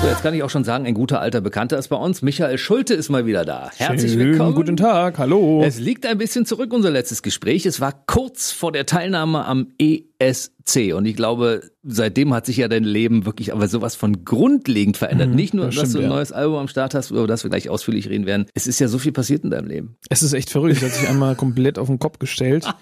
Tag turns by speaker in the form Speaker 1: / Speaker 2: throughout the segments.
Speaker 1: So, jetzt kann ich auch schon sagen, ein guter alter Bekannter ist bei uns. Michael Schulte ist mal wieder da. Herzlich
Speaker 2: Schönen
Speaker 1: willkommen.
Speaker 2: Guten Tag, hallo.
Speaker 1: Es liegt ein bisschen zurück, unser letztes Gespräch. Es war kurz vor der Teilnahme am ESC. Und ich glaube, seitdem hat sich ja dein Leben wirklich aber sowas von grundlegend verändert. Nicht nur,
Speaker 2: das
Speaker 1: dass
Speaker 2: stimmt,
Speaker 1: du ein
Speaker 2: ja.
Speaker 1: neues Album am Start hast, über das wir gleich ausführlich reden werden. Es ist ja so viel passiert in deinem Leben.
Speaker 2: Es ist echt verrückt, hat sich einmal komplett auf den Kopf gestellt.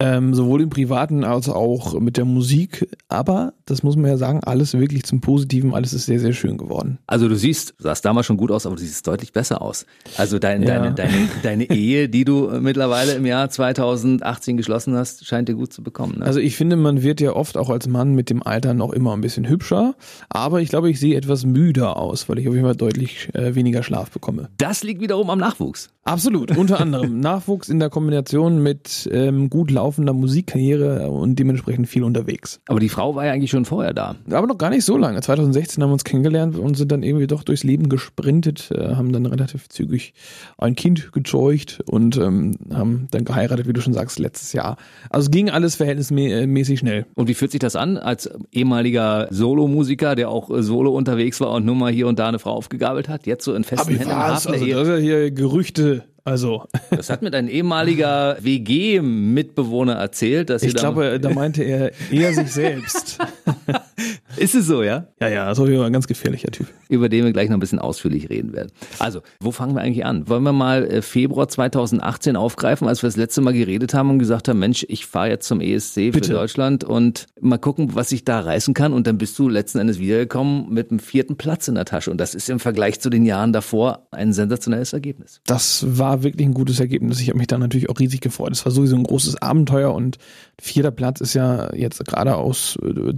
Speaker 2: Ähm, sowohl im Privaten als auch mit der Musik. Aber, das muss man ja sagen, alles wirklich zum Positiven, alles ist sehr, sehr schön geworden.
Speaker 1: Also du siehst, du sahst damals schon gut aus, aber du siehst deutlich besser aus. Also dein,
Speaker 2: Ja.
Speaker 1: deine, deine, deine Ehe, die du mittlerweile im Jahr 2018 geschlossen hast, scheint dir gut zu bekommen. Ne?
Speaker 2: Also ich finde, man wird ja oft auch als Mann mit dem Alter noch immer ein bisschen hübscher. Aber ich glaube, ich sehe etwas müder aus, weil ich auf jeden Fall deutlich äh, weniger Schlaf bekomme.
Speaker 1: das liegt wiederum am Nachwuchs.
Speaker 2: Absolut, unter anderem Nachwuchs in der Kombination mit ähm, gut laufender Musikkarriere und dementsprechend viel unterwegs.
Speaker 1: Aber die Frau war ja eigentlich schon vorher da.
Speaker 2: Aber noch gar nicht so lange. 2016 haben wir uns kennengelernt und sind dann irgendwie doch durchs Leben gesprintet, äh, haben dann relativ zügig ein Kind gezeugt und ähm, haben dann geheiratet, wie du schon sagst, letztes Jahr. Also es ging alles verhältnismäßig schnell.
Speaker 1: Und wie fühlt sich das an, als ehemaliger Solomusiker, der auch äh, solo unterwegs war und nur mal hier und da eine Frau aufgegabelt hat, jetzt so in festen Händen der
Speaker 2: Also das ist ja hier Gerüchte. Also
Speaker 1: Das hat mir dein ehemaliger WG-Mitbewohner erzählt, dass
Speaker 2: ich glaube, da meinte er eher sich selbst.
Speaker 1: ist es so, ja?
Speaker 2: ja, ja, so ein ganz gefährlicher Typ.
Speaker 1: über den wir gleich noch ein bisschen ausführlich reden werden. Also, wo fangen wir eigentlich an? Wollen wir mal äh, Februar 2018 aufgreifen, als wir das letzte Mal geredet haben und gesagt haben, Mensch, ich fahre jetzt zum ESC für
Speaker 2: Bitte.
Speaker 1: Deutschland und mal gucken, was ich da reißen kann. Und dann bist du letzten Endes wiedergekommen mit einem vierten Platz in der Tasche. Und das ist im Vergleich zu den Jahren davor ein sensationelles Ergebnis.
Speaker 2: Das war wirklich ein gutes Ergebnis. Ich habe mich da natürlich auch riesig gefreut. Es war sowieso ein großes Abenteuer und vierter Platz ist ja jetzt gerade aus äh,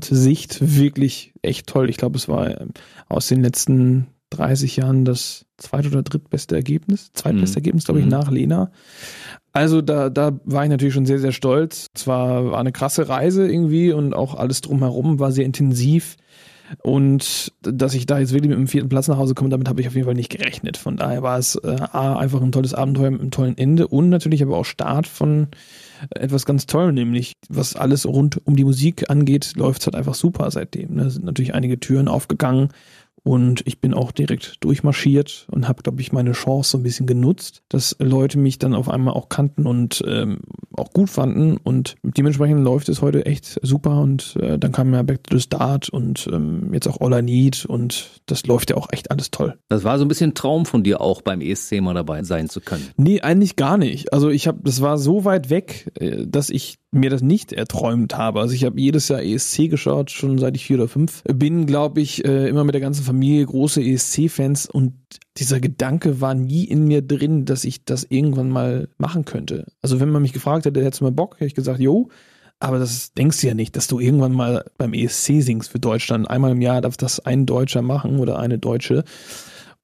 Speaker 2: Deutschland-Sicht wirklich echt toll. Ich glaube, es war äh, aus den letzten 30 Jahren das zweit- oder drittbeste Ergebnis. Zweitbeste
Speaker 1: Mhm.
Speaker 2: Ergebnis, glaube ich,
Speaker 1: Mhm.
Speaker 2: nach Lena. Also da, da war ich natürlich schon sehr, sehr stolz. Es war, war eine krasse Reise irgendwie und auch alles drumherum war sehr intensiv. Und dass ich da jetzt wirklich mit dem vierten Platz nach Hause komme, damit habe ich auf jeden Fall nicht gerechnet. Von daher war es äh, einfach ein tolles Abenteuer mit einem tollen Ende und natürlich aber auch Start von etwas ganz toll, nämlich was alles rund um die Musik angeht, läuft es halt einfach super seitdem. Da sind natürlich einige Türen aufgegangen und ich bin auch direkt durchmarschiert und habe, glaube ich, meine Chance so ein bisschen genutzt, dass Leute mich dann auf einmal auch kannten und ähm, auch gut fanden und dementsprechend läuft es heute echt super und äh, dann kam ja Back to the Start und ähm, jetzt auch All I Need und das läuft ja auch echt alles toll.
Speaker 1: Das war so ein bisschen Traum von dir auch beim ESC mal dabei sein zu können.
Speaker 2: Nee, eigentlich gar nicht. Also ich habe, das war so weit weg, äh, dass ich mir das nicht erträumt habe. Also ich habe jedes Jahr ESC geschaut, schon seit ich vier oder fünf bin, glaube ich, äh, immer mit der ganzen Familie große ESC-Fans und dieser Gedanke war nie in mir drin, dass ich das irgendwann mal machen könnte. Also wenn man mich gefragt hätte, hättest du mal Bock, hätte ich gesagt, jo. Aber das denkst du ja nicht, dass du irgendwann mal beim ESC singst für Deutschland. Einmal im Jahr darf das ein Deutscher machen oder eine Deutsche.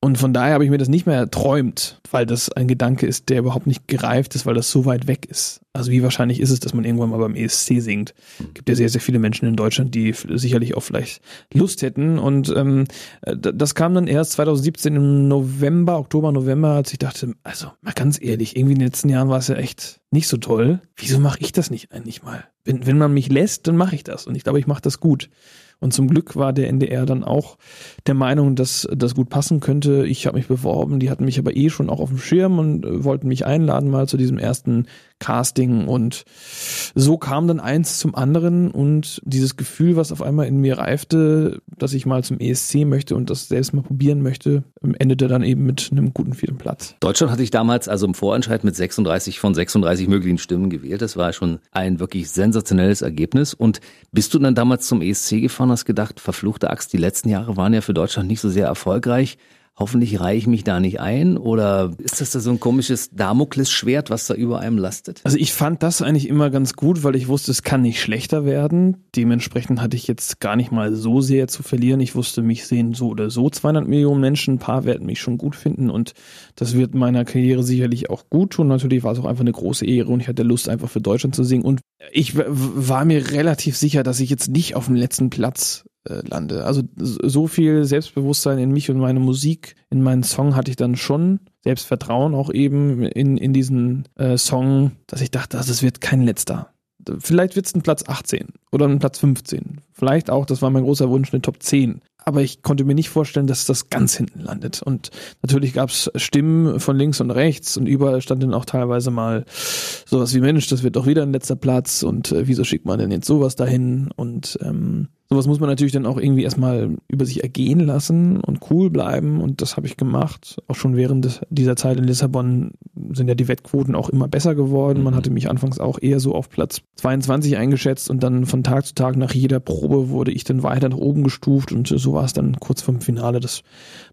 Speaker 2: Und von daher habe ich mir das nicht mehr erträumt, weil das ein Gedanke ist, der überhaupt nicht gereift ist, weil das so weit weg ist. Also wie wahrscheinlich ist es, dass man irgendwann mal beim ESC singt? Gibt ja sehr, sehr viele Menschen in Deutschland, die sicherlich auch vielleicht Lust hätten. Und ähm, äh, das kam dann erst 2017 im November, Oktober, November, als ich dachte, also mal ganz ehrlich, irgendwie in den letzten Jahren war es ja echt nicht so toll. Wieso mache ich das nicht eigentlich mal? Wenn, wenn man mich lässt, dann mache ich das. Und ich glaube, ich mache das gut. Und zum Glück war der NDR dann auch der Meinung, dass das gut passen könnte. Ich habe mich beworben, die hatten mich aber eh schon auch auf dem Schirm und äh, wollten mich einladen mal zu diesem ersten Casting. Und so kam dann eins zum anderen und dieses Gefühl, was auf einmal in mir reifte, dass ich mal zum ESC möchte und das selbst mal probieren möchte, endete dann eben mit einem guten vierten Platz.
Speaker 1: Deutschland hatte ich damals also im Vorentscheid mit 36 von 36 möglichen Stimmen gewählt. Das war schon ein wirklich sensationelles Ergebnis. Und bist du dann damals zum ESC gefahren, hast gedacht, verfluchte Axt, die letzten Jahre waren ja für Deutschland nicht so sehr erfolgreich. Hoffentlich reihe ich mich da nicht ein oder ist das da so ein komisches Damoklesschwert, was da über einem lastet?
Speaker 2: Also ich fand das eigentlich immer ganz gut, weil ich wusste, es kann nicht schlechter werden. Dementsprechend hatte ich jetzt gar nicht mal so sehr zu verlieren. Ich wusste, mich sehen so oder so 200 Millionen Menschen. Ein paar werden mich schon gut finden und das wird meiner Karriere sicherlich auch gut tun. Natürlich war es auch einfach eine große Ehre und ich hatte Lust, einfach für Deutschland zu singen. Und ich war mir relativ sicher, dass ich jetzt nicht auf dem letzten Platz äh, lande. Also so viel Selbstbewusstsein in mich und meine Musik, in meinen Song hatte ich dann schon. Selbstvertrauen auch eben in, in diesen äh, Song, dass ich dachte, das wird kein letzter. Vielleicht wird es ein Platz 18 oder ein Platz 15. Vielleicht auch, das war mein großer Wunsch, eine Top 10 aber ich konnte mir nicht vorstellen, dass das ganz hinten landet. Und natürlich gab es Stimmen von links und rechts und überall stand dann auch teilweise mal sowas wie Mensch, das wird doch wieder ein letzter Platz und äh, wieso schickt man denn jetzt sowas dahin? Und ähm, sowas muss man natürlich dann auch irgendwie erstmal über sich ergehen lassen und cool bleiben und das habe ich gemacht. Auch schon während des, dieser Zeit in Lissabon sind ja die Wettquoten auch immer besser geworden. Man mhm. hatte mich anfangs auch eher so auf Platz 22 eingeschätzt und dann von Tag zu Tag nach jeder Probe wurde ich dann weiter nach oben gestuft und so war es dann kurz vor dem Finale, dass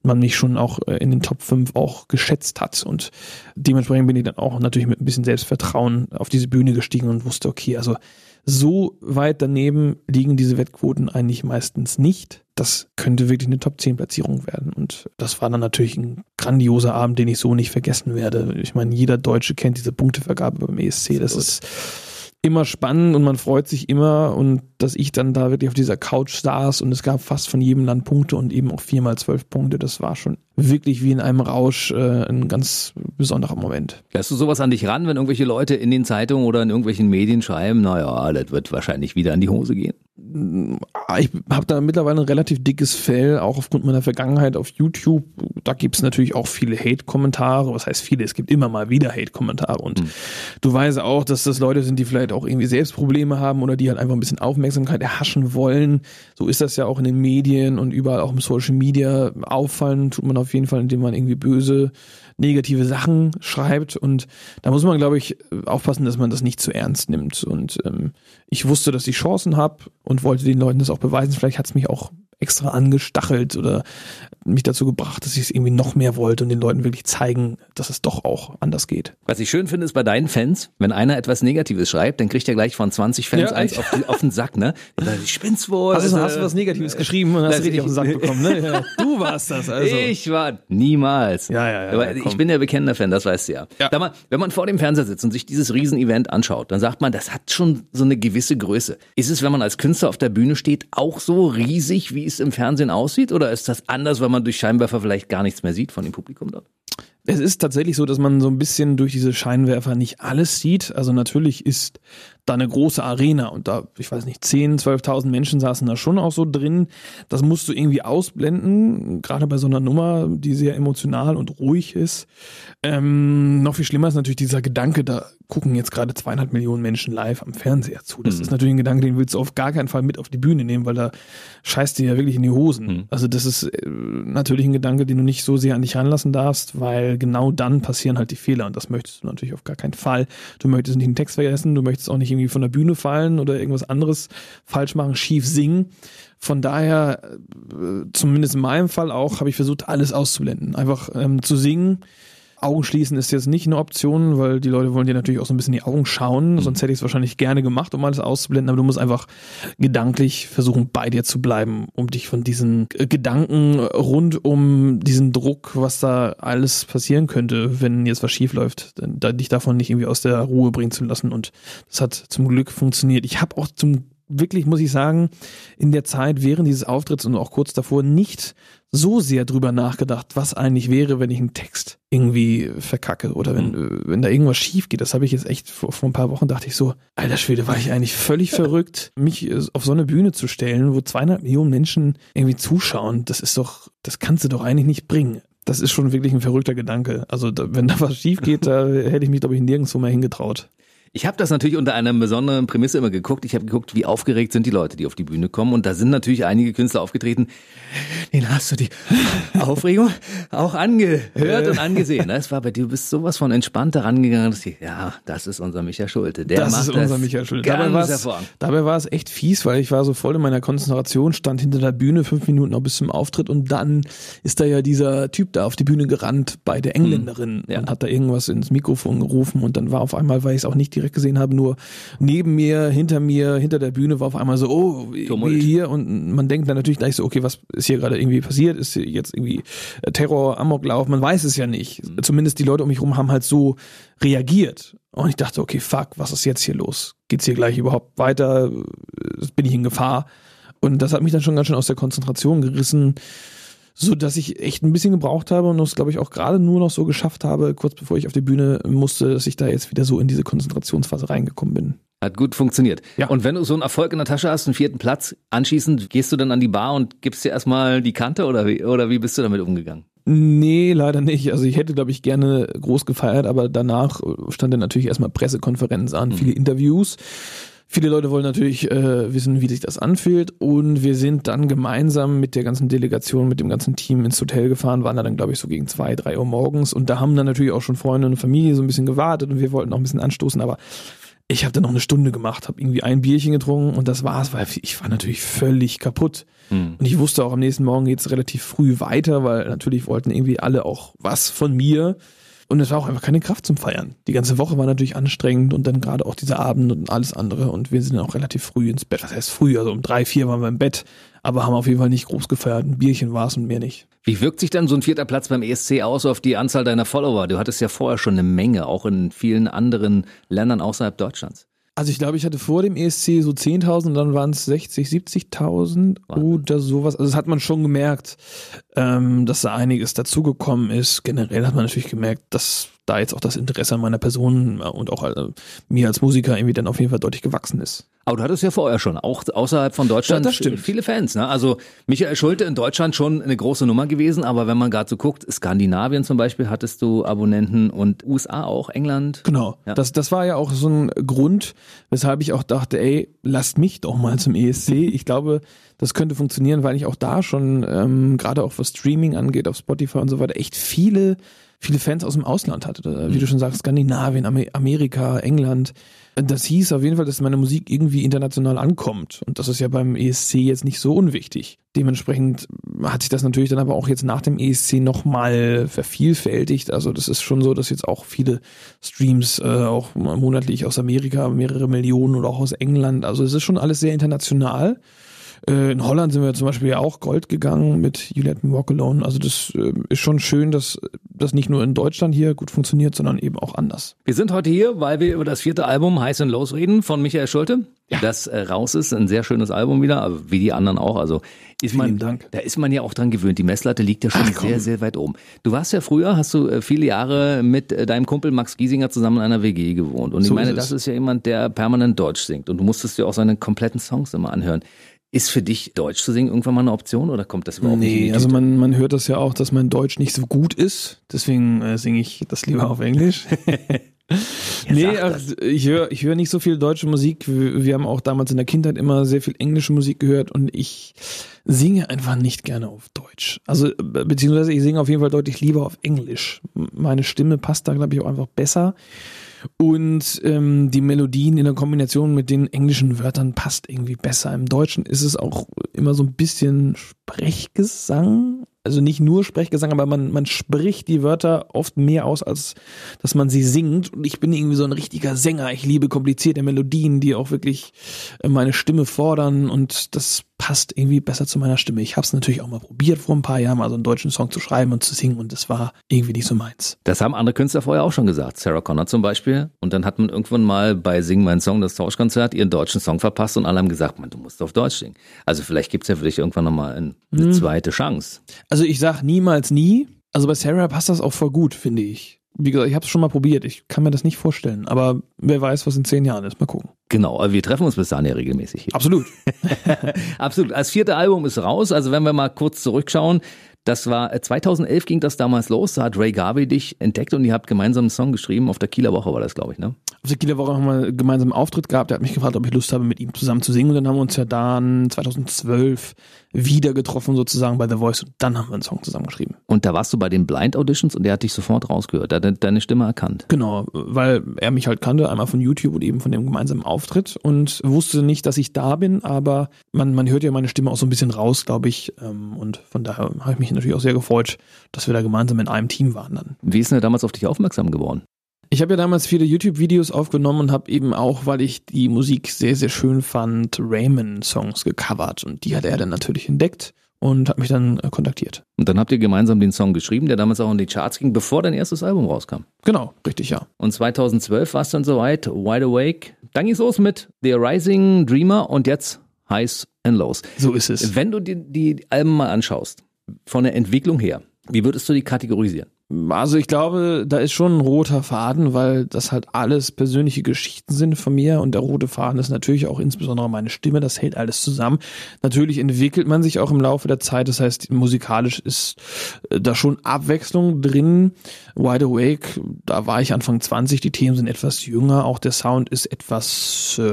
Speaker 2: man mich schon auch äh, in den Top 5 auch geschätzt hat und dementsprechend bin ich dann auch natürlich mit ein bisschen Selbstvertrauen auf diese Bühne gestiegen und wusste, okay, also so weit daneben liegen diese Wettquoten eigentlich meistens nicht. Das könnte wirklich eine Top 10 Platzierung werden. Und das war dann natürlich ein grandioser Abend, den ich so nicht vergessen werde. Ich meine, jeder Deutsche kennt diese Punktevergabe beim ESC. Das ist immer spannend und man freut sich immer und dass ich dann da wirklich auf dieser Couch saß und es gab fast von jedem Land Punkte und eben auch viermal zwölf Punkte, das war schon wirklich wie in einem Rausch äh, ein ganz besonderer Moment.
Speaker 1: Lässt du sowas an dich ran, wenn irgendwelche Leute in den Zeitungen oder in irgendwelchen Medien schreiben, naja, das wird wahrscheinlich wieder in die Hose gehen?
Speaker 2: Ich habe da mittlerweile ein relativ dickes Fell, auch aufgrund meiner Vergangenheit auf YouTube. Da gibt es natürlich auch viele Hate-Kommentare. Was heißt viele? Es gibt immer mal wieder Hate-Kommentare. Und hm. du weißt auch, dass das Leute sind, die vielleicht auch irgendwie selbst Probleme haben oder die halt einfach ein bisschen Aufmerksamkeit erhaschen wollen. So ist das ja auch in den Medien und überall auch im Social Media. Auffallen tut man auf jeden Fall, indem man irgendwie böse negative Sachen schreibt. Und da muss man, glaube ich, aufpassen, dass man das nicht zu ernst nimmt. Und ähm, ich wusste, dass ich Chancen habe und wollte den Leuten das auch beweisen. Vielleicht hat es mich auch extra angestachelt oder mich dazu gebracht, dass ich es irgendwie noch mehr wollte und den Leuten wirklich zeigen, dass es doch auch anders geht.
Speaker 1: Was ich schön finde, ist bei deinen Fans, wenn einer etwas Negatives schreibt, dann kriegt er gleich von 20 Fans ja, eins auf, die, auf, den Sack, ne? Ich spinn's wohl.
Speaker 2: Also, hast du was Negatives geschrieben und hast richtig auf den Sack bekommen, ne? Ja, du warst das, also.
Speaker 1: Ich war niemals.
Speaker 2: Ja, ja, ja.
Speaker 1: Aber ich bin der bekennender Fan, das weißt du ja. ja. Mal, wenn man vor dem Fernseher sitzt und sich dieses Riesenevent anschaut, dann sagt man, das hat schon so eine gewisse Größe. Ist es, wenn man als Künstler auf der Bühne steht, auch so riesig, wie es im Fernsehen aussieht? Oder ist das anders, wenn man durch Scheinwerfer vielleicht gar nichts mehr sieht von dem Publikum dort?
Speaker 2: Es ist tatsächlich so, dass man so ein bisschen durch diese Scheinwerfer nicht alles sieht. Also natürlich ist da eine große Arena und da, ich weiß nicht, 10, 12.000 Menschen saßen da schon auch so drin. Das musst du irgendwie ausblenden, gerade bei so einer Nummer, die sehr emotional und ruhig ist. Ähm, noch viel schlimmer ist natürlich dieser Gedanke, da gucken jetzt gerade zweieinhalb Millionen Menschen live am Fernseher zu. Das mhm. ist natürlich ein Gedanke, den willst du auf gar keinen Fall mit auf die Bühne nehmen, weil da scheißt dir ja wirklich in die Hosen. Mhm. Also das ist äh, natürlich ein Gedanke, den du nicht so sehr an dich ranlassen darfst, weil genau dann passieren halt die Fehler und das möchtest du natürlich auf gar keinen Fall. Du möchtest nicht einen Text vergessen, du möchtest auch nicht irgendwie von der Bühne fallen oder irgendwas anderes falsch machen, schief singen. Von daher, äh, zumindest in meinem Fall auch, habe ich versucht, alles auszublenden. Einfach ähm, zu singen, Augen schließen ist jetzt nicht eine Option, weil die Leute wollen dir natürlich auch so ein bisschen in die Augen schauen. Mhm. Sonst hätte ich es wahrscheinlich gerne gemacht, um alles auszublenden. Aber du musst einfach gedanklich versuchen, bei dir zu bleiben, um dich von diesen Gedanken rund um diesen Druck, was da alles passieren könnte, wenn jetzt was schief läuft, dich davon nicht irgendwie aus der Ruhe bringen zu lassen. Und das hat zum Glück funktioniert. Ich habe auch zum wirklich, muss ich sagen, in der Zeit während dieses Auftritts und auch kurz davor nicht so sehr drüber nachgedacht, was eigentlich wäre, wenn ich einen Text irgendwie verkacke oder wenn, mhm. wenn da irgendwas schief geht. Das habe ich jetzt echt vor, vor ein paar Wochen dachte ich so, alter Schwede, war ich eigentlich völlig verrückt, mich auf so eine Bühne zu stellen, wo 200 Millionen Menschen irgendwie zuschauen. Das ist doch, das kannst du doch eigentlich nicht bringen. Das ist schon wirklich ein verrückter Gedanke. Also da, wenn da was schief geht, da hätte ich mich, glaube ich, nirgendwo mehr hingetraut.
Speaker 1: Ich habe das natürlich unter einer besonderen Prämisse immer geguckt. Ich habe geguckt, wie aufgeregt sind die Leute, die auf die Bühne kommen. Und da sind natürlich einige Künstler aufgetreten. Den hast du die Aufregung auch angehört und angesehen. Das war bei dir, du bist sowas von entspannt daran gegangen. ja, das ist unser Micha Schulte. Der
Speaker 2: das
Speaker 1: macht
Speaker 2: ist unser
Speaker 1: das
Speaker 2: Micha Schulte. Dabei war es dabei war es echt fies, weil ich war so voll in meiner Konzentration, stand hinter der Bühne fünf Minuten noch bis zum Auftritt und dann ist da ja dieser Typ da auf die Bühne gerannt bei der Engländerin hm, ja. und hat da irgendwas ins Mikrofon gerufen und dann war auf einmal, weil ich es auch nicht direkt direkt gesehen habe, nur neben mir, hinter mir, hinter der Bühne war auf einmal so, oh, hier und man denkt dann natürlich gleich so, okay, was ist hier gerade irgendwie passiert? Ist hier jetzt irgendwie Terror, Amoklauf? Man weiß es ja nicht. Mhm. Zumindest die Leute um mich herum haben halt so reagiert. Und ich dachte, okay, fuck, was ist jetzt hier los? Geht's hier gleich überhaupt weiter? Bin ich in Gefahr? Und das hat mich dann schon ganz schön aus der Konzentration gerissen so dass ich echt ein bisschen gebraucht habe und das glaube ich auch gerade nur noch so geschafft habe, kurz bevor ich auf die Bühne musste, dass ich da jetzt wieder so in diese Konzentrationsphase reingekommen bin.
Speaker 1: Hat gut funktioniert.
Speaker 2: Ja.
Speaker 1: Und wenn du so einen Erfolg in der Tasche hast, einen vierten Platz, anschließend gehst du dann an die Bar und gibst dir erstmal die Kante oder wie, oder wie bist du damit umgegangen?
Speaker 2: Nee, leider nicht. Also ich hätte, glaube ich, gerne groß gefeiert, aber danach stand dann natürlich erstmal Pressekonferenz an, viele Interviews. Viele Leute wollen natürlich äh, wissen, wie sich das anfühlt. Und wir sind dann gemeinsam mit der ganzen Delegation, mit dem ganzen Team ins Hotel gefahren, waren da dann, glaube ich, so gegen zwei, drei Uhr morgens. Und da haben dann natürlich auch schon Freunde und Familie so ein bisschen gewartet und wir wollten auch ein bisschen anstoßen, aber ich habe dann noch eine Stunde gemacht, habe irgendwie ein Bierchen getrunken und das war's, weil ich war natürlich völlig kaputt.
Speaker 1: Hm.
Speaker 2: Und ich wusste auch, am nächsten Morgen geht's relativ früh weiter, weil natürlich wollten irgendwie alle auch was von mir. Und es war auch einfach keine Kraft zum Feiern. Die ganze Woche war natürlich anstrengend und dann gerade auch dieser Abend und alles andere. Und wir sind dann auch relativ früh ins Bett. Was heißt früh? Also um drei, vier waren wir im Bett, aber haben auf jeden Fall nicht groß gefeiert. Ein Bierchen war's und mehr nicht.
Speaker 1: Wie wirkt sich dann so ein vierter Platz beim ESC aus auf die Anzahl deiner Follower? Du hattest ja vorher schon eine Menge, auch in vielen anderen Ländern außerhalb Deutschlands.
Speaker 2: Also ich glaube, ich hatte vor dem ESC so 10.000 und dann waren es 60, 70.000 oder sowas. Also das hat man schon gemerkt, ähm, dass da einiges dazugekommen ist. Generell hat man natürlich gemerkt, dass da jetzt auch das Interesse an meiner Person und auch äh, mir als Musiker irgendwie dann auf jeden Fall deutlich gewachsen ist.
Speaker 1: Aber du hattest ja vorher schon, auch außerhalb von Deutschland,
Speaker 2: Ja, das stimmt.
Speaker 1: viele Fans. Ne? Also Michael Schulte in Deutschland schon eine große Nummer gewesen, aber wenn man gerade so guckt, Skandinavien zum Beispiel hattest du Abonnenten und USA auch, England.
Speaker 2: Genau.
Speaker 1: Ja.
Speaker 2: Das, das war ja auch so ein Grund, weshalb ich auch dachte, ey, lasst mich doch mal zum ESC. Ich glaube, das könnte funktionieren, weil ich auch da schon, ähm, gerade auch was Streaming angeht, auf Spotify und so weiter, echt viele, viele Fans aus dem Ausland hatte. Wie du schon sagst, Skandinavien, Amer- Amerika, England. Das hieß auf jeden Fall, dass meine Musik irgendwie international ankommt. Und das ist ja beim ESC jetzt nicht so unwichtig. Dementsprechend hat sich das natürlich dann aber auch jetzt nach dem ESC nochmal vervielfältigt. Also das ist schon so, dass jetzt auch viele Streams äh, auch monatlich aus Amerika, mehrere Millionen oder auch aus England. Also es ist schon alles sehr international. Äh, In Holland sind wir zum Beispiel ja auch Gold gegangen mit You Let Me Walk Alone. Also das äh, ist schon schön, dass das nicht nur in Deutschland hier gut funktioniert, sondern eben auch anders.
Speaker 1: Wir sind heute hier, weil wir über das vierte Album Heiß und Los reden von Michael Schulte. Das äh, raus ist, ein sehr schönes Album wieder, wie die anderen auch. Also ist man,
Speaker 2: Vielen Dank.
Speaker 1: da ist man ja auch dran gewöhnt. Die Messlatte liegt ja schon
Speaker 2: Ach,
Speaker 1: sehr, sehr weit oben. Du warst ja früher, hast du viele Jahre mit deinem Kumpel Max Giesinger zusammen in einer WG gewohnt. Und ich
Speaker 2: So
Speaker 1: meine,
Speaker 2: ist
Speaker 1: das ist ja jemand, der permanent Deutsch singt. Und du musstest dir auch seine kompletten Songs immer anhören. Ist für dich Deutsch zu singen irgendwann mal eine Option oder kommt das überhaupt nicht? in die
Speaker 2: Nee, also man, man hört das ja auch, dass mein Deutsch nicht so gut ist. Deswegen äh, singe ich das lieber auf Englisch. nee, ach, ich höre ich höre nicht so viel deutsche Musik. Wir, wir haben auch damals in der Kindheit immer sehr viel englische Musik gehört und ich singe einfach nicht gerne auf Deutsch. Also be- beziehungsweise ich singe auf jeden Fall deutlich lieber auf Englisch. Meine Stimme passt da, glaube ich, auch einfach besser. Und ähm, die Melodien in der Kombination mit den englischen Wörtern passt irgendwie besser. Im Deutschen ist es auch immer so ein bisschen Sprechgesang. Also nicht nur Sprechgesang, aber man, man spricht die Wörter oft mehr aus, als dass man sie singt. Und ich bin irgendwie so ein richtiger Sänger. Ich liebe komplizierte Melodien, die auch wirklich äh, meine Stimme fordern. Und das passt irgendwie besser zu meiner Stimme. Ich habe es natürlich auch mal probiert, vor ein paar Jahren mal so einen deutschen Song zu schreiben und zu singen. Und das war irgendwie nicht so meins.
Speaker 1: Das haben andere Künstler vorher auch schon gesagt. Sarah Connor zum Beispiel. Und dann hat man irgendwann mal bei Sing mein Song, das Tauschkonzert, ihren deutschen Song verpasst und alle haben gesagt, man, du musst auf Deutsch singen. Also vielleicht gibt's ja für dich irgendwann nochmal ein, eine zweite Chance.
Speaker 2: Also ich sag niemals nie. Also bei Sarah passt das auch voll gut, finde ich. Wie gesagt, ich habe es schon mal probiert. Ich kann mir das nicht vorstellen. Aber wer weiß, was in zehn Jahren ist. Mal gucken.
Speaker 1: Genau, aber wir treffen uns bis dahin ja regelmäßig hier.
Speaker 2: Absolut.
Speaker 1: Absolut. Das vierte Album ist raus. Also wenn wir mal kurz zurückschauen, das war äh, 2011 ging das damals los. Da hat Ray Garvey dich entdeckt und ihr habt gemeinsam einen Song geschrieben. Auf der Kieler Woche war das, glaube ich, ne?
Speaker 2: Auf der Kieler Woche haben wir gemeinsam einen Auftritt gehabt. Er hat mich gefragt, ob ich Lust habe, mit ihm zusammen zu singen. Und dann haben wir uns ja dann 2012 wieder getroffen, sozusagen bei The Voice. Und dann haben wir einen Song zusammen geschrieben.
Speaker 1: Und da warst du bei den Blind Auditions und der hat dich sofort rausgehört. Der hat deine Stimme erkannt.
Speaker 2: Genau, weil er mich halt kannte, einmal von YouTube und eben von dem gemeinsamen Auftritt und wusste nicht, dass ich da bin, aber man, man hört ja meine Stimme auch so ein bisschen raus, glaube ich. ähm, Und von daher habe ich mich natürlich auch sehr gefreut, dass wir da gemeinsam in einem Team waren dann.
Speaker 1: Wie ist denn er damals auf dich aufmerksam geworden?
Speaker 2: Ich habe ja damals viele YouTube-Videos aufgenommen und habe eben auch, weil ich die Musik sehr, sehr schön fand, Raymond-Songs gecovert. Und die hat er dann natürlich entdeckt und hat mich dann äh, kontaktiert.
Speaker 1: Und dann habt ihr gemeinsam den Song geschrieben, der damals auch in die Charts ging, bevor dein erstes Album rauskam.
Speaker 2: Genau, richtig, ja.
Speaker 1: Und 2012 war es dann soweit, Wide Awake. Dann ging's los mit The Rising Dreamer und jetzt Highs and Lows.
Speaker 2: So ist es.
Speaker 1: Wenn du die, die Alben mal anschaust, von der Entwicklung her, wie würdest du die kategorisieren?
Speaker 2: Also ich glaube, da ist schon ein roter Faden, weil das halt alles persönliche Geschichten sind von mir und der rote Faden ist natürlich auch insbesondere meine Stimme, das hält alles zusammen. Natürlich entwickelt man sich auch im Laufe der Zeit, das heißt musikalisch ist äh, da schon Abwechslung drin. Wide Awake, da war ich Anfang 20, die Themen sind etwas jünger, auch der Sound ist etwas äh,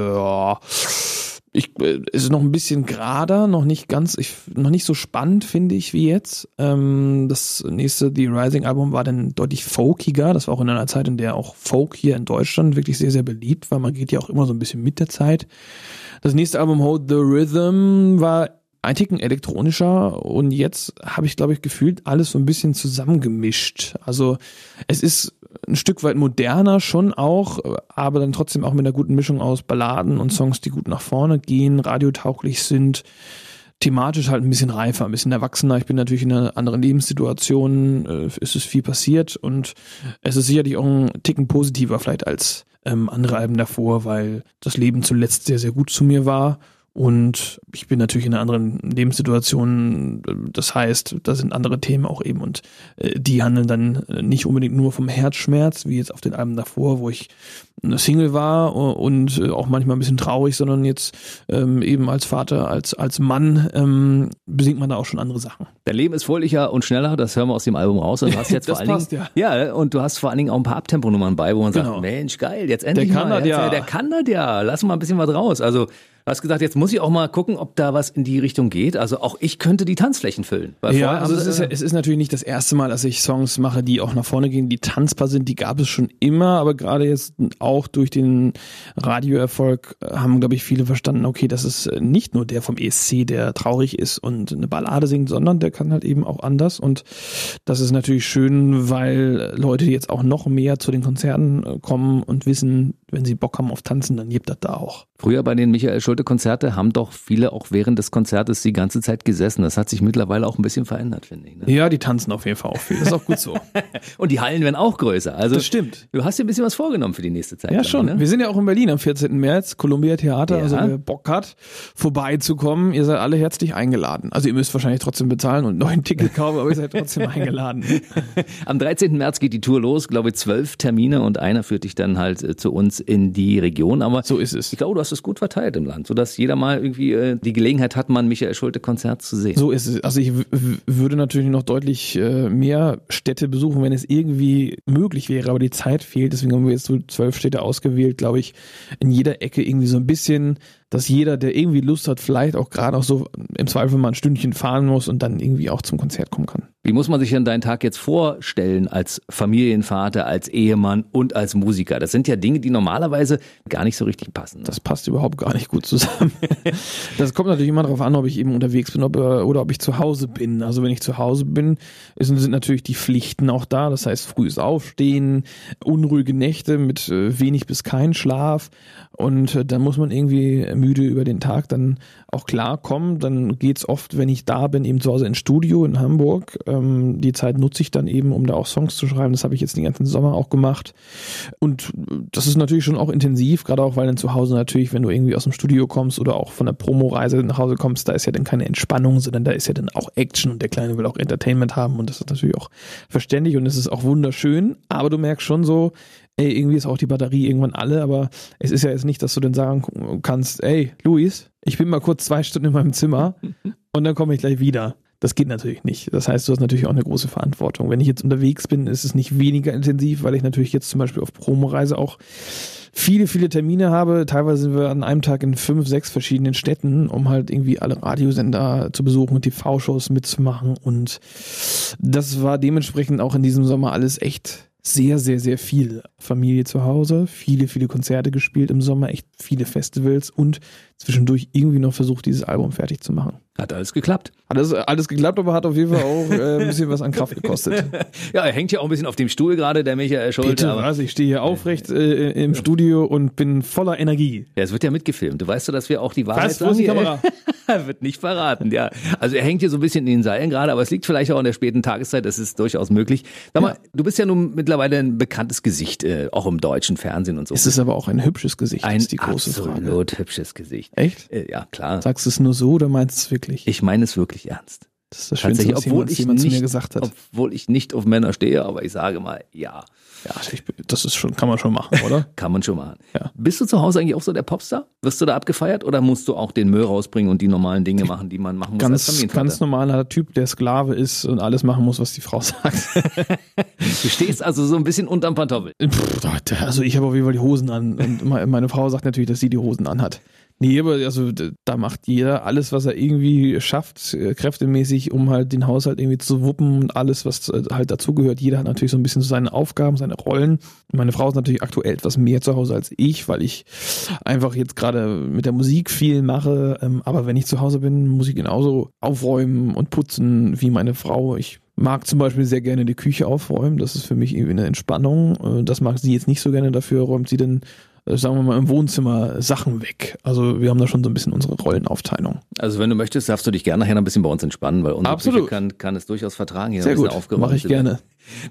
Speaker 2: ich, äh, es ist noch ein bisschen gerader, noch nicht ganz, ich, noch nicht so spannend, finde ich, wie jetzt. Ähm, das nächste The Rising Album war dann deutlich folkiger. Das war auch in einer Zeit, in der auch Folk hier in Deutschland wirklich sehr, sehr beliebt war. Man geht ja auch immer so ein bisschen mit der Zeit. Das nächste Album Hold the Rhythm war ein Ticken elektronischer und jetzt habe ich, glaube ich, gefühlt alles so ein bisschen zusammengemischt. Also es ist ein Stück weit moderner schon auch, aber dann trotzdem auch mit einer guten Mischung aus Balladen und Songs, die gut nach vorne gehen, radiotauglich sind, thematisch halt ein bisschen reifer, ein bisschen erwachsener. Ich bin natürlich in einer anderen Lebenssituation, äh, ist es viel passiert und es ist sicherlich auch ein Ticken positiver vielleicht als ähm, andere Alben davor, weil das Leben zuletzt sehr, sehr gut zu mir war und ich bin natürlich in einer anderen Lebenssituation. Das heißt, da sind andere Themen auch eben. Und äh, die handeln dann nicht unbedingt nur vom Herzschmerz, wie jetzt auf den Alben davor, wo ich eine Single war und äh, auch manchmal ein bisschen traurig, sondern jetzt ähm, eben als Vater, als, als Mann ähm, besingt man da auch schon andere Sachen.
Speaker 1: Dein Leben ist fröhlicher und schneller, das hören wir aus dem Album raus. Und du hast jetzt vor allen passt, Dingen, ja. ja, und du hast vor allen Dingen auch ein paar Abtemponummern bei, wo man genau. sagt, Mensch, geil, jetzt endlich
Speaker 2: der kann
Speaker 1: mal.
Speaker 2: Das ja.
Speaker 1: Der kann das ja, lass mal ein bisschen was raus. Also hast gesagt, jetzt muss ich auch mal gucken, ob da was in die Richtung geht. Also auch ich könnte die Tanzflächen füllen.
Speaker 2: ja, also es ist, äh, es ist natürlich nicht das erste Mal, dass ich Songs mache, die auch nach vorne gehen, die tanzbar sind. Die gab es schon immer, aber gerade jetzt auch durch den Radioerfolg haben, glaube ich, viele verstanden, okay, das ist nicht nur der vom ESC, der traurig ist und eine Ballade singt, sondern der kann halt eben auch anders. Und das ist natürlich schön, weil Leute jetzt auch noch mehr zu den Konzerten äh, kommen und wissen, wenn sie Bock haben auf Tanzen, dann gibt das da auch.
Speaker 1: Früher bei den Michael Schulte-Konzerte haben doch viele auch während des Konzertes die ganze Zeit gesessen. Das hat sich mittlerweile auch ein bisschen verändert, finde ich. Ne?
Speaker 2: Ja, die tanzen auf jeden Fall auch viel. Das ist auch gut so.
Speaker 1: Und die Hallen werden auch größer. Also,
Speaker 2: das stimmt.
Speaker 1: Du hast dir ein bisschen was vorgenommen für die nächste Zeit.
Speaker 2: Ja, dann, schon. Ne? Wir sind ja auch in Berlin am 14. März, Columbia Theater. Ja. Also wer Bock hat, vorbeizukommen, ihr seid alle herzlich eingeladen. Also ihr müsst wahrscheinlich trotzdem bezahlen und neuen Ticket kaufen, aber ihr seid trotzdem eingeladen.
Speaker 1: am 13. März geht die Tour los, glaube ich, zwölf Termine und einer führt dich dann halt äh, zu uns in die Region. Aber
Speaker 2: so ist es.
Speaker 1: Ich glaube, du hast es gut verteilt im Land, sodass jeder mal irgendwie äh, die Gelegenheit hat, mal ein Michael Schulte-Konzert zu sehen.
Speaker 2: So ist es. Also ich würde natürlich noch deutlich äh, mehr Städte besuchen, wenn es irgendwie möglich wäre, aber die Zeit fehlt. Deswegen haben wir jetzt so zwölf Städte ausgewählt, glaube ich, in jeder Ecke irgendwie so ein bisschen dass jeder, der irgendwie Lust hat, vielleicht auch gerade auch so im Zweifel mal ein Stündchen fahren muss und dann irgendwie auch zum Konzert kommen kann.
Speaker 1: Wie muss man sich denn deinen Tag jetzt vorstellen als Familienvater, als Ehemann und als Musiker? Das sind ja Dinge, die normalerweise gar nicht so richtig passen. Ne?
Speaker 2: Das passt überhaupt gar nicht gut zusammen. das kommt natürlich immer darauf an, ob ich eben unterwegs bin ob, oder ob ich zu Hause bin. Also wenn ich zu Hause bin, sind natürlich die Pflichten auch da. Das heißt, frühes Aufstehen, unruhige Nächte mit äh, wenig bis kein Schlaf. Und äh, dann muss man irgendwie müde über den Tag dann auch klarkommen. Dann geht's oft, wenn ich da bin, eben zu Hause ins Studio in Hamburg. Ähm, die Zeit nutze ich dann eben, um da auch Songs zu schreiben. Das habe ich jetzt den ganzen Sommer auch gemacht. Und das ist natürlich schon auch intensiv, gerade auch, weil dann zu Hause natürlich, wenn du irgendwie aus dem Studio kommst oder auch von der Promoreise nach Hause kommst, da ist ja dann keine Entspannung, sondern da ist ja dann auch Action und der Kleine will auch Entertainment haben und das ist natürlich auch verständlich und es ist auch wunderschön. Aber du merkst schon so, ey, irgendwie ist auch die Batterie irgendwann alle, aber es ist ja jetzt nicht, dass du dann sagen kannst, ey, Luis, ich bin mal kurz zwei Stunden in meinem Zimmer und dann komme ich gleich wieder. Das geht natürlich nicht. Das heißt, du hast natürlich auch eine große Verantwortung. Wenn ich jetzt unterwegs bin, ist es nicht weniger intensiv, weil ich natürlich jetzt zum Beispiel auf Promoreise auch viele, viele Termine habe. Teilweise sind wir an einem Tag in fünf, sechs verschiedenen Städten, um halt irgendwie alle Radiosender zu besuchen und TV-Shows mitzumachen. Und das war dementsprechend auch in diesem Sommer alles echt sehr, sehr, sehr viel Familie zu Hause, viele, viele Konzerte gespielt im Sommer, echt viele Festivals und zwischendurch irgendwie noch versucht, dieses Album fertig zu machen.
Speaker 1: Hat alles geklappt.
Speaker 2: Hat alles, alles geklappt, aber hat auf jeden Fall auch äh, ein bisschen was an Kraft gekostet.
Speaker 1: ja, er hängt ja auch ein bisschen auf dem Stuhl gerade, der Michael Schulte.
Speaker 2: Bitte was, ich stehe hier aufrecht äh, im Studio und bin voller Energie.
Speaker 1: Ja, es wird ja mitgefilmt. Du weißt doch, dass wir auch die Wahrheit
Speaker 2: was, sagen. Die Kamera?
Speaker 1: wird nicht verraten, ja. Also er hängt hier so ein bisschen in den Seilen gerade, aber es liegt vielleicht auch an der späten Tageszeit, das ist durchaus möglich. Sag mal, ja. du bist ja nun mittlerweile ein bekanntes Gesicht, äh, auch im deutschen Fernsehen und so.
Speaker 2: Es ist aber auch ein hübsches Gesicht,
Speaker 1: ein
Speaker 2: ist die große
Speaker 1: absolut
Speaker 2: Frage.
Speaker 1: hübsches Gesicht.
Speaker 2: Echt?
Speaker 1: Äh, ja, klar.
Speaker 2: Sagst du es nur so oder meinst du es wirklich?
Speaker 1: Ich meine es wirklich ernst.
Speaker 2: Das ist das Schönste, was
Speaker 1: obwohl
Speaker 2: jemand,
Speaker 1: ich,
Speaker 2: jemand zu mir
Speaker 1: nicht,
Speaker 2: gesagt hat.
Speaker 1: obwohl ich nicht auf Männer stehe, aber ich sage mal, ja,
Speaker 2: Ja, ich, das ist schon, kann man schon machen, oder?
Speaker 1: kann man schon machen.
Speaker 2: Ja.
Speaker 1: Bist du zu Hause eigentlich auch so der Popstar? Wirst du da abgefeiert oder musst du auch den Müll rausbringen und die normalen Dinge machen, die man machen muss als
Speaker 2: ganz,
Speaker 1: Familienvater?
Speaker 2: ganz normaler Typ, der Sklave ist und alles machen muss, was die Frau sagt.
Speaker 1: Du stehst also so ein bisschen unterm Pantoffel.
Speaker 2: Pff, also ich habe auf jeden Fall die Hosen an und me- meine Frau sagt natürlich, dass sie die Hosen anhat. Nee, aber also da macht jeder alles, was er irgendwie schafft, äh, kräftemäßig, um halt den Haushalt irgendwie zu wuppen und alles, was äh, halt dazugehört. Jeder hat natürlich so ein bisschen so seine Aufgaben, seine Rollen. Meine Frau ist natürlich aktuell etwas mehr zu Hause als ich, weil ich einfach jetzt gerade mit der Musik viel mache. Ähm, aber wenn ich zu Hause bin, muss ich genauso aufräumen und putzen wie meine Frau. Ich mag zum Beispiel sehr gerne die Küche aufräumen. Das ist für mich irgendwie eine Entspannung. Äh, Das mag sie jetzt nicht so gerne. Dafür räumt sie dann, sagen wir mal, im Wohnzimmer Sachen weg. Also wir haben da schon so ein bisschen unsere Rollenaufteilung.
Speaker 1: Also wenn du möchtest, darfst du dich gerne nachher noch ein bisschen bei uns entspannen, weil unsere
Speaker 2: Absolut.
Speaker 1: Küche kann, kann es durchaus vertragen. Hier
Speaker 2: Sehr gut, mache ich gerne.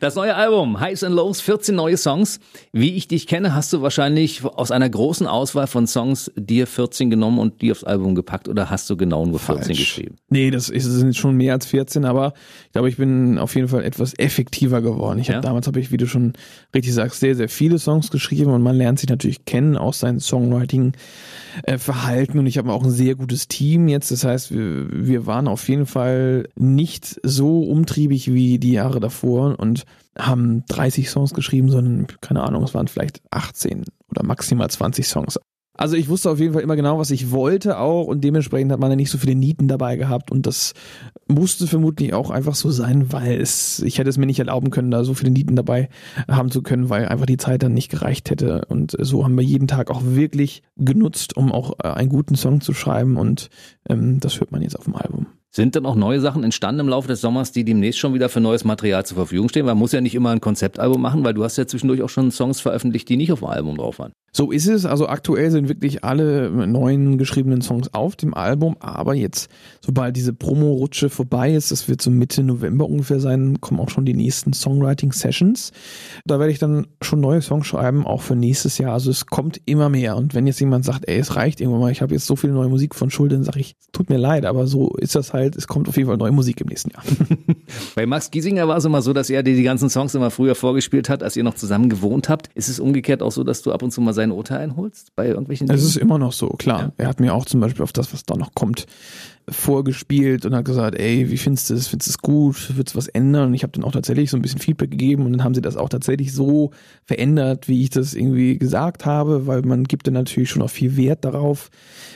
Speaker 1: Das neue Album, Highs and Lows, 14 neue Songs. Wie ich dich kenne, hast du wahrscheinlich aus einer großen Auswahl von Songs dir 14 genommen und die aufs Album gepackt oder hast du genau nur 14
Speaker 2: Falsch.
Speaker 1: geschrieben?
Speaker 2: Nee, das ist, sind schon mehr als 14, aber ich glaube, ich bin auf jeden Fall etwas effektiver geworden. Ich
Speaker 1: Ja?
Speaker 2: hab, damals habe ich, wie du schon richtig sagst, sehr, sehr viele Songs geschrieben und man lernt sich natürlich kennen aus seinem Songwriting-Verhalten und ich habe auch ein sehr gutes Team jetzt. Das heißt, wir, wir waren auf jeden Fall nicht so umtriebig wie die Jahre davor und haben 30 Songs geschrieben, sondern keine Ahnung, es waren vielleicht 18 oder maximal 20 Songs. Also ich wusste auf jeden Fall immer genau, was ich wollte auch und dementsprechend hat man ja nicht so viele Nieten dabei gehabt und das musste vermutlich auch einfach so sein, weil es, ich hätte es mir nicht erlauben können, da so viele Nieten dabei haben zu können, weil einfach die Zeit dann nicht gereicht hätte und so haben wir jeden Tag auch wirklich genutzt, um auch äh, einen guten Song zu schreiben und ähm, das hört man jetzt auf dem Album.
Speaker 1: Sind dann auch neue Sachen entstanden im Laufe des Sommers, die demnächst schon wieder für neues Material zur Verfügung stehen? Man muss ja nicht immer ein Konzeptalbum machen, weil du hast ja zwischendurch auch schon Songs veröffentlicht, die nicht auf dem Album drauf waren.
Speaker 2: So ist es. Also aktuell sind wirklich alle neuen geschriebenen Songs auf dem Album, aber jetzt, sobald diese Promo-Rutsche vorbei ist, das wird so Mitte November ungefähr sein, kommen auch schon die nächsten Songwriting-Sessions. Da werde ich dann schon neue Songs schreiben, auch für nächstes Jahr. Also es kommt immer mehr. Und wenn jetzt jemand sagt, ey, es reicht irgendwann mal, ich habe jetzt so viel neue Musik von Schuld, dann sage ich, tut mir leid, aber so ist das halt. Es kommt auf jeden Fall neue Musik im nächsten Jahr.
Speaker 1: Bei Max Giesinger war es immer so, dass er dir die ganzen Songs immer früher vorgespielt hat, als ihr noch zusammen gewohnt habt. Ist es umgekehrt auch so, dass du ab und zu mal sein Urteil einholst bei irgendwelchen
Speaker 2: Es ist immer noch so, klar.
Speaker 1: Ja.
Speaker 2: Er hat mir auch zum Beispiel auf das, was da noch kommt, vorgespielt und hat gesagt, ey, wie findest du das? Findest du es gut? Willst du was ändern? Und ich habe dann auch tatsächlich so ein bisschen Feedback gegeben und dann haben sie das auch tatsächlich so verändert, wie ich das irgendwie gesagt habe, weil man gibt dann natürlich schon auch viel Wert darauf,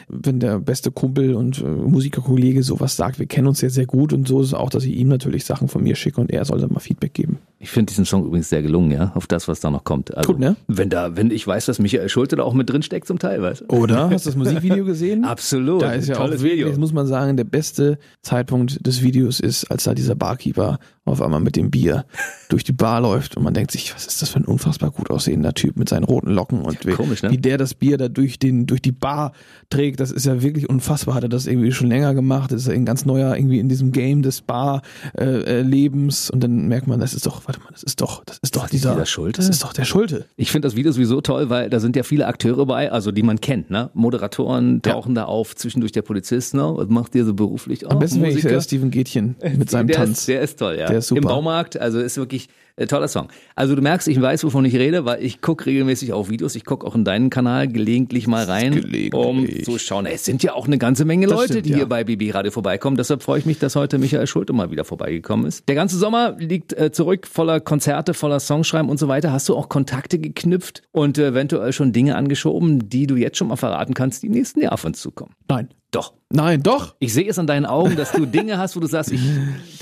Speaker 2: wenn der beste Kumpel und äh, Musikerkollege sowas sagt, wir kennen uns ja sehr gut und so ist es auch, dass ich ihm natürlich Sachen von mir schicke und er soll dann mal Feedback geben.
Speaker 1: Ich finde diesen Song übrigens sehr gelungen, ja, auf das, was da noch kommt. Also,
Speaker 2: Gut, ne?
Speaker 1: Wenn da, wenn ich weiß, dass Michael Schulte da auch mit drin steckt zum Teil, weißt du?
Speaker 2: Oder? Hast du das Musikvideo gesehen?
Speaker 1: Absolut.
Speaker 2: Da ist ja auch
Speaker 1: Tolles
Speaker 2: wirklich,
Speaker 1: Video.
Speaker 2: das muss man sagen, der beste Zeitpunkt des Videos ist, als da dieser Barkeeper auf einmal mit dem Bier durch die Bar läuft und man denkt sich, was ist das für ein unfassbar gut aussehender Typ mit seinen roten Locken und wie,
Speaker 1: komisch, ne?
Speaker 2: wie der das Bier da durch den durch die Bar trägt, das ist ja wirklich unfassbar. Hat er das irgendwie schon länger gemacht? Das ist ja ein ganz neuer irgendwie in diesem Game des Bar äh, äh, Lebens und dann merkt man, das ist doch, warte mal, das ist doch, das ist doch dieser,
Speaker 1: dieser Schulte?
Speaker 2: Das ist doch der Schulte.
Speaker 1: Ich finde das Video sowieso toll, weil da sind ja viele Akteure bei, also die man kennt, ne? Moderatoren tauchen da auf, zwischendurch der Polizist, ne? Macht ihr so beruflich? Oh,
Speaker 2: Am besten wäre ich äh, Steven Gätchen mit seinem
Speaker 1: der
Speaker 2: Tanz.
Speaker 1: Ist, der ist toll, ja.
Speaker 2: Der ist super.
Speaker 1: Im Baumarkt, also ist wirklich ein toller Song. Also du merkst, ich weiß, wovon ich rede, weil ich gucke regelmäßig auf Videos. Ich gucke auch in deinen Kanal gelegentlich mal rein,
Speaker 2: Gelegentlich.
Speaker 1: um zu schauen. Es sind ja auch eine ganze Menge Leute,
Speaker 2: stimmt,
Speaker 1: die
Speaker 2: ja.
Speaker 1: hier bei BB Radio vorbeikommen. Deshalb freue ich mich, dass heute Michael Schulte mal wieder vorbeigekommen ist. Der ganze Sommer liegt äh, zurück, voller Konzerte, voller Songschreiben und so weiter. Hast du auch Kontakte geknüpft und äh, eventuell schon Dinge angeschoben, die du jetzt schon mal verraten kannst, die im nächsten Jahr auf uns zukommen?
Speaker 2: Nein.
Speaker 1: Doch.
Speaker 2: Nein, doch.
Speaker 1: Ich sehe es an deinen Augen, dass du Dinge hast, wo du sagst, ich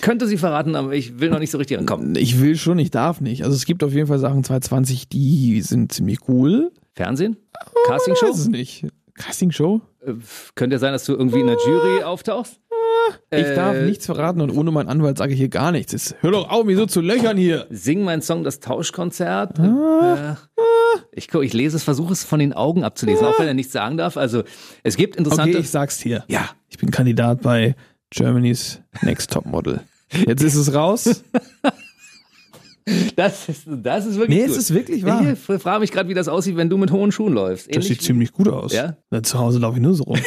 Speaker 1: könnte sie verraten, aber ich will noch nicht so richtig rankommen.
Speaker 2: Ich will schon, ich darf nicht. Also es gibt auf jeden Fall Sachen 2020, die sind ziemlich cool.
Speaker 1: Fernsehen?
Speaker 2: Ich
Speaker 1: Castingshow?
Speaker 2: weiß es nicht. Castingshow?
Speaker 1: Äh, Könnte ja sein, dass du irgendwie in der Jury auftauchst?
Speaker 2: Ich
Speaker 1: Äh,
Speaker 2: darf nichts verraten und ohne meinen Anwalt sage ich hier gar nichts. Jetzt, hör doch auf, mich so zu löchern hier.
Speaker 1: Sing mein Song das Tauschkonzert. Äh, ich, guck, ich lese es, versuche es von den Augen abzulesen, auch wenn er nichts sagen darf. Also es gibt interessante.
Speaker 2: Okay, ich sag's hier. Ja, ich bin Kandidat bei Germany's Next Top Model. Jetzt ist es raus.
Speaker 1: Das ist, das ist wirklich
Speaker 2: Nee,
Speaker 1: gut.
Speaker 2: es ist wirklich wahr.
Speaker 1: Ich frage mich gerade, wie das aussieht, wenn du mit hohen Schuhen läufst.
Speaker 2: Das
Speaker 1: Ähnlich
Speaker 2: sieht
Speaker 1: wie-
Speaker 2: ziemlich gut aus.
Speaker 1: Ja?
Speaker 2: Na, zu Hause laufe ich nur so rum.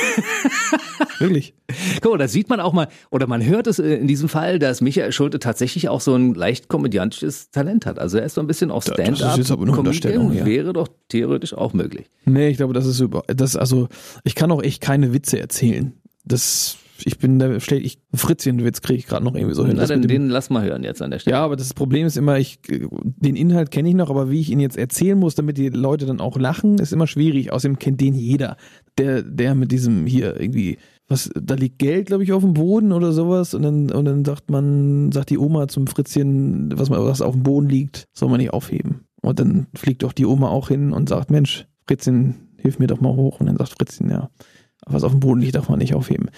Speaker 2: wirklich.
Speaker 1: Guck mal, da sieht man auch mal, oder man hört es äh, in diesem Fall, dass Michael Schulte tatsächlich auch so ein leicht komödiantisches Talent hat. Also er ist so ein bisschen auch
Speaker 2: das ist
Speaker 1: Stand-up.
Speaker 2: jetzt aber eine Unterstellung, ja.
Speaker 1: Wäre doch theoretisch auch möglich.
Speaker 2: Nee, ich glaube, das ist über. Das, also, ich kann auch echt keine Witze erzählen. Das, ich bin da, ich, Fritzchen-Witz kriege ich gerade noch irgendwie so hin.
Speaker 1: Na,
Speaker 2: dem-
Speaker 1: den lass mal hören jetzt an der Stelle.
Speaker 2: ja, aber das Problem ist immer, ich, den Inhalt kenne ich noch, aber wie ich ihn jetzt erzählen muss, damit die Leute dann auch lachen, ist immer schwierig. Außerdem kennt den jeder. Der, der mit diesem hier irgendwie, was, da liegt Geld, glaube ich, auf dem Boden oder sowas und dann, und dann sagt man, sagt die Oma zum Fritzchen, was, man- was auf dem Boden liegt, soll man nicht aufheben. Und dann fliegt doch die Oma auch hin und sagt, Mensch, Fritzchen, hilf mir doch mal hoch. Und dann sagt Fritzchen, ja, was auf dem Boden liegt, darf man nicht aufheben.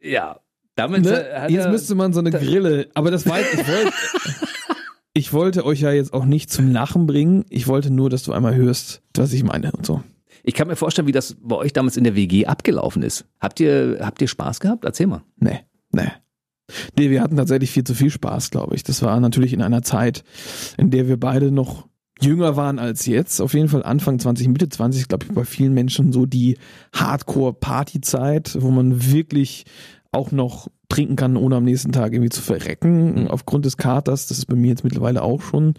Speaker 1: Ja. Damit
Speaker 2: Ne?
Speaker 1: äh,
Speaker 2: Jetzt müsste man so eine Grille, aber das war ich wollte, ich wollte euch ja jetzt auch nicht zum Lachen bringen. Ich wollte nur, dass du einmal hörst, was ich meine und so.
Speaker 1: Ich kann mir vorstellen, wie das bei euch damals in der WG abgelaufen ist. Habt ihr, habt ihr Spaß gehabt? Erzähl mal.
Speaker 2: Nee, nee. Nee, wir hatten tatsächlich viel zu viel Spaß, glaube ich. Das war natürlich in einer Zeit, in der wir beide noch jünger waren als jetzt. Auf jeden Fall Anfang 20, Mitte 20, glaube ich, bei vielen Menschen so die Hardcore-Party-Zeit, wo man wirklich auch noch trinken kann, ohne am nächsten Tag irgendwie zu verrecken
Speaker 1: Mhm.
Speaker 2: aufgrund des Katers. Das ist bei mir jetzt mittlerweile auch schon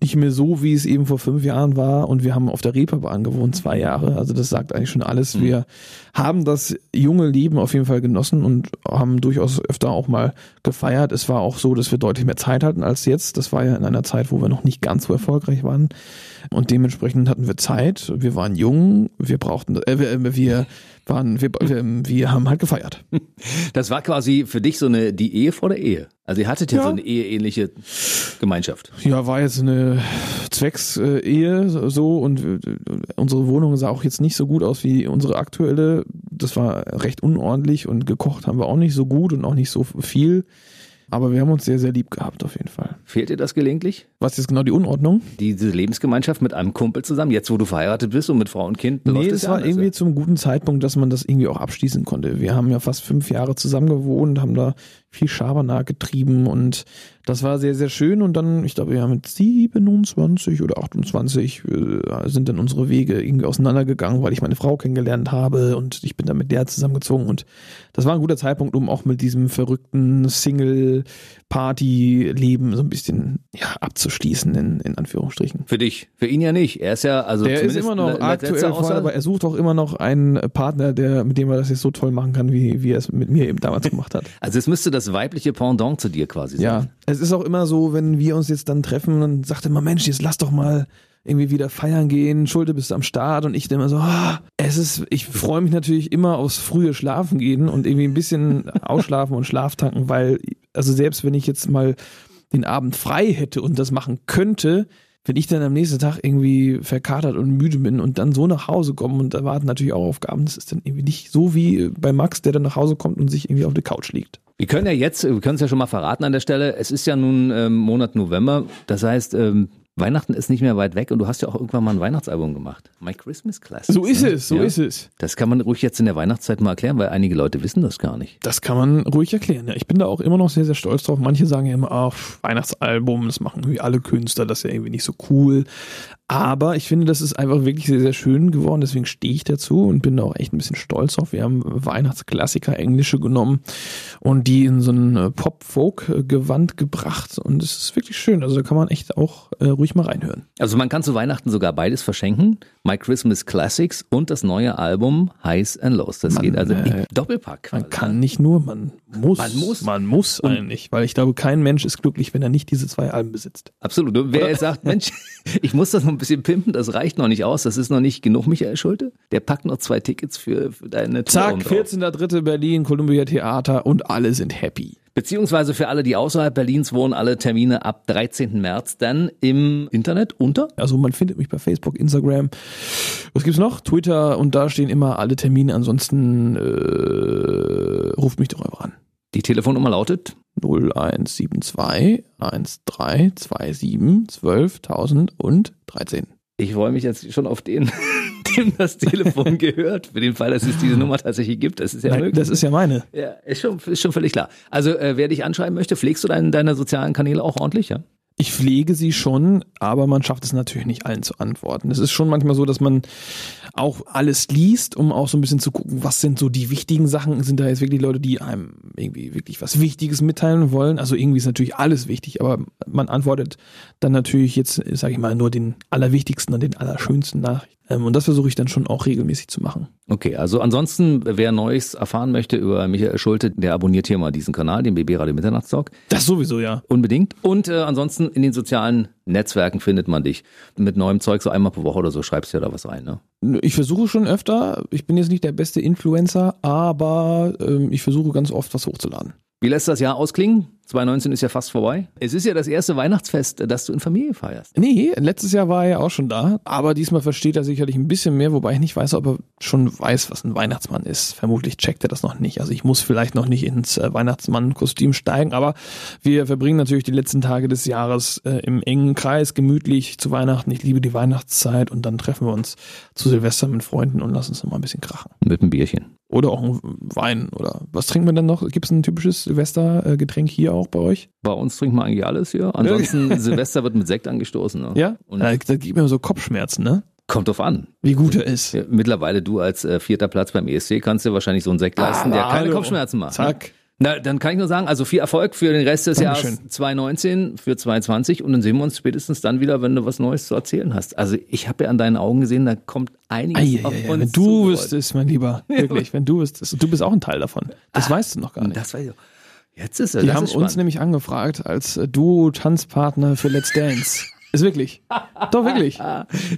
Speaker 2: nicht mehr so, wie es eben vor fünf Jahren war. Und wir haben auf der Reeperbahn gewohnt, zwei Jahre. Also das sagt eigentlich schon alles.
Speaker 1: Mhm.
Speaker 2: Wir haben das junge Leben auf jeden Fall genossen und haben durchaus öfter auch mal gefeiert. Es war auch so, dass wir deutlich mehr Zeit hatten als jetzt. Das war ja in einer Zeit, wo wir noch nicht ganz so erfolgreich waren. Und dementsprechend hatten wir Zeit. Wir waren jung. Wir brauchten, äh, wir, wir waren, wir, wir, wir haben halt gefeiert.
Speaker 1: Das war quasi für dich so eine, die Ehe vor der Ehe. Also ihr hattet ja,
Speaker 2: Ja.
Speaker 1: so eine eheähnliche Gemeinschaft.
Speaker 2: Ja, war jetzt eine Zwecks-Ehe so und äh, unsere Wohnung sah auch jetzt nicht so gut aus wie unsere aktuelle. Das war recht unordentlich und gekocht haben wir auch nicht so gut und auch nicht so viel. Aber wir haben uns sehr, sehr lieb gehabt auf jeden Fall.
Speaker 1: Fehlt dir das gelegentlich?
Speaker 2: Was ist genau die Unordnung?
Speaker 1: Diese Lebensgemeinschaft mit einem Kumpel zusammen, jetzt wo du verheiratet bist und mit Frau und Kind?
Speaker 2: Nee,
Speaker 1: es
Speaker 2: das war
Speaker 1: anders,
Speaker 2: irgendwie
Speaker 1: ja.
Speaker 2: zum guten Zeitpunkt, dass man das irgendwie auch abschließen konnte. Wir haben ja fast fünf Jahre zusammen gewohnt, haben da viel Schabernack getrieben und das war sehr, sehr schön. Und dann, ich glaube, haben mit 27 oder 28 äh, sind dann unsere Wege irgendwie auseinandergegangen, weil ich meine Frau kennengelernt habe und ich bin dann mit der zusammengezogen. Und das war ein guter Zeitpunkt, um auch mit diesem verrückten Single-Party-Leben so ein bisschen ja, abzuschließen, in, in Anführungsstrichen.
Speaker 1: Für dich. Für ihn ja nicht. Er ist ja, also
Speaker 2: Der ist immer noch aktuell voll, aber er sucht auch immer noch einen Partner, der, mit dem er das jetzt so toll machen kann, wie, wie er es mit mir eben damals gemacht hat.
Speaker 1: Also es müsste das weibliche Pendant zu dir quasi sein.
Speaker 2: Ja, es ist auch immer so, wenn wir uns jetzt dann treffen, dann sagt er immer, Mensch, jetzt lass doch mal irgendwie wieder feiern gehen, Schulte bist du am Start und ich dann immer so, ah, es ist, ich freue mich natürlich immer aufs frühe Schlafen gehen und irgendwie ein bisschen ausschlafen und Schlaftanken, weil, also selbst wenn ich jetzt mal den Abend frei hätte und das machen könnte, wenn ich dann am nächsten Tag irgendwie verkatert und müde bin und dann so nach Hause komme und da warten natürlich auch Aufgaben, das ist dann irgendwie nicht so wie bei Max, der dann nach Hause kommt und sich irgendwie auf der Couch liegt.
Speaker 1: Wir können ja jetzt, wir können es ja schon mal verraten an der Stelle, es ist ja nun ähm, Monat November, das heißt, ähm, Weihnachten ist nicht mehr weit weg und du hast ja auch irgendwann mal ein Weihnachtsalbum gemacht. My Christmas Classics.
Speaker 2: So ist
Speaker 1: ne?
Speaker 2: es, so
Speaker 1: ja.
Speaker 2: ist es.
Speaker 1: Das kann man ruhig jetzt in der Weihnachtszeit mal erklären, weil einige Leute wissen das gar nicht.
Speaker 2: Das kann man ruhig erklären. Ja, ich bin da auch immer noch sehr, sehr stolz drauf. Manche sagen ja immer, ach, Weihnachtsalbum, das machen irgendwie alle Künstler, das ist ja irgendwie nicht so cool. Aber ich finde, das ist einfach wirklich sehr, sehr schön geworden. Deswegen stehe ich dazu und bin da auch echt ein bisschen stolz drauf. Wir haben Weihnachtsklassiker, englische genommen und die in so ein äh, Pop-Folk-Gewand gebracht. Und es ist wirklich schön. Also da kann man echt auch äh, ruhig mal reinhören.
Speaker 1: Also man kann zu Weihnachten sogar beides verschenken. My Christmas Classics und das neue Album Highs and Lows. Das
Speaker 2: Man,
Speaker 1: geht also
Speaker 2: äh,
Speaker 1: im Doppelpack.
Speaker 2: Man
Speaker 1: quasi.
Speaker 2: kann nicht nur, man muss.
Speaker 1: Man muss.
Speaker 2: Man muss eigentlich. Weil ich glaube, kein Mensch ist glücklich, wenn er nicht diese zwei Alben besitzt.
Speaker 1: Absolut. Und wer jetzt sagt, Mensch, ich muss das noch ein bisschen pimpen, das reicht noch nicht aus, das ist noch nicht genug, Michael Schulte, der packt noch zwei Tickets für, für deine Tour.
Speaker 2: Zack,
Speaker 1: oben drauf.
Speaker 2: 14.3. Berlin, Columbia Theater und alle sind happy.
Speaker 1: Beziehungsweise für alle, die außerhalb Berlins wohnen, alle Termine ab 13. März dann im Internet unter.
Speaker 2: Also man findet mich bei Facebook, Instagram. Was gibt's noch? Twitter und da stehen immer alle Termine. Ansonsten äh, ruft mich doch einfach an.
Speaker 1: Die Telefonnummer lautet
Speaker 2: 0172 1327 12.000 und 13.
Speaker 1: Ich freue mich jetzt schon auf den, dem das Telefon gehört, für den Fall, dass es diese Nummer tatsächlich gibt. Das ist ja möglich.
Speaker 2: das ist ja meine.
Speaker 1: ja, ist schon, ist schon völlig klar. Also, äh, wer dich anschreiben möchte, pflegst du deine, deine sozialen Kanäle auch ordentlich, ja?
Speaker 2: Ich pflege sie schon, aber man schafft es natürlich nicht allen zu antworten. Es ist schon manchmal so, dass man auch alles liest, um auch so ein bisschen zu gucken, was sind so die wichtigen Sachen. Sind da jetzt wirklich Leute, die einem irgendwie wirklich was Wichtiges mitteilen wollen? Also irgendwie ist natürlich alles wichtig, aber man antwortet dann natürlich jetzt, sage ich mal, nur den allerwichtigsten und den allerschönsten Nachrichten. Ähm, und das versuche ich dann schon auch regelmäßig zu machen.
Speaker 1: Okay, also ansonsten, wer Neues erfahren möchte über Michael Schulte, der abonniert hier mal diesen Kanal, den BB Radio Mitternachtstalk.
Speaker 2: Das sowieso, ja.
Speaker 1: Unbedingt. Und äh, ansonsten in den sozialen Netzwerken findet man dich. Mit neuem Zeug so einmal pro Woche oder so schreibst du ja da was rein, ne?
Speaker 2: Ich versuche schon öfter. Ich bin jetzt nicht der beste Influencer, aber ähm, ich versuche ganz oft was hochzuladen.
Speaker 1: Wie lässt das Jahr ausklingen? 2019 ist ja fast vorbei. Es ist ja das erste Weihnachtsfest, das du in Familie feierst.
Speaker 2: Nee, letztes Jahr war er ja auch schon da, aber diesmal versteht er sicherlich ein bisschen mehr, wobei ich nicht weiß, ob er schon weiß, was ein Weihnachtsmann ist. Vermutlich checkt er das noch nicht. Also ich muss vielleicht noch nicht ins äh, Weihnachtsmann-Kostüm steigen, aber wir verbringen natürlich die letzten Tage des Jahres äh, im engen Kreis, gemütlich zu Weihnachten. Ich liebe die Weihnachtszeit und dann treffen wir uns zu Silvester mit Freunden und lassen uns noch mal ein bisschen krachen.
Speaker 1: Mit einem Bierchen.
Speaker 2: Oder auch ein Wein oder was trinken wir denn noch? Gibt es ein typisches Silvestergetränk hier auch bei euch?
Speaker 1: Bei uns trinkt man eigentlich alles hier. Ansonsten Silvester wird mit Sekt angestoßen. Ne?
Speaker 2: Ja?
Speaker 1: Und
Speaker 2: da, da gibt mir so Kopfschmerzen, ne?
Speaker 1: kommt drauf an.
Speaker 2: Wie gut er ist.
Speaker 1: Mittlerweile du als äh, vierter Platz beim ESC kannst dir wahrscheinlich so einen Sekt leisten, der keine
Speaker 2: hallo.
Speaker 1: Kopfschmerzen macht.
Speaker 2: Zack.
Speaker 1: Na, dann kann ich nur sagen, also viel Erfolg für den Rest des
Speaker 2: Dankeschön.
Speaker 1: Jahres 2019, für 2020 und dann sehen wir uns spätestens dann wieder, wenn du was Neues zu erzählen hast. Also ich habe ja an deinen Augen gesehen, da kommt einiges
Speaker 2: Ei,
Speaker 1: auf uns
Speaker 2: wenn du wüsstest, mein Lieber, wirklich, wenn du wüsstest, du bist auch ein Teil davon. Das weißt du noch gar nicht.
Speaker 1: Das weiß ich. auch. Jetzt ist er.
Speaker 2: Die haben uns nämlich angefragt als äh, Duo-Tanzpartner für Let's Dance. Ist wirklich. Doch, wirklich.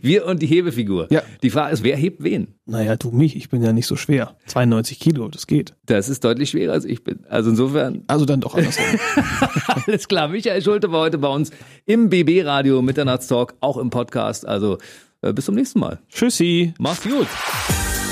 Speaker 1: Wir und die Hebefigur.
Speaker 2: Ja.
Speaker 1: Die Frage ist, wer hebt wen?
Speaker 2: Naja, du mich, ich bin ja nicht so schwer. 92 Kilo, das geht.
Speaker 1: Das ist deutlich schwerer als ich bin. Also insofern,
Speaker 2: Also dann doch andersrum.
Speaker 1: alles klar. Michael Schulte war heute bei uns im BB-Radio Mitternachtstalk, auch im Podcast. Also äh, bis zum nächsten Mal.
Speaker 2: Tschüssi.
Speaker 1: Mach's gut.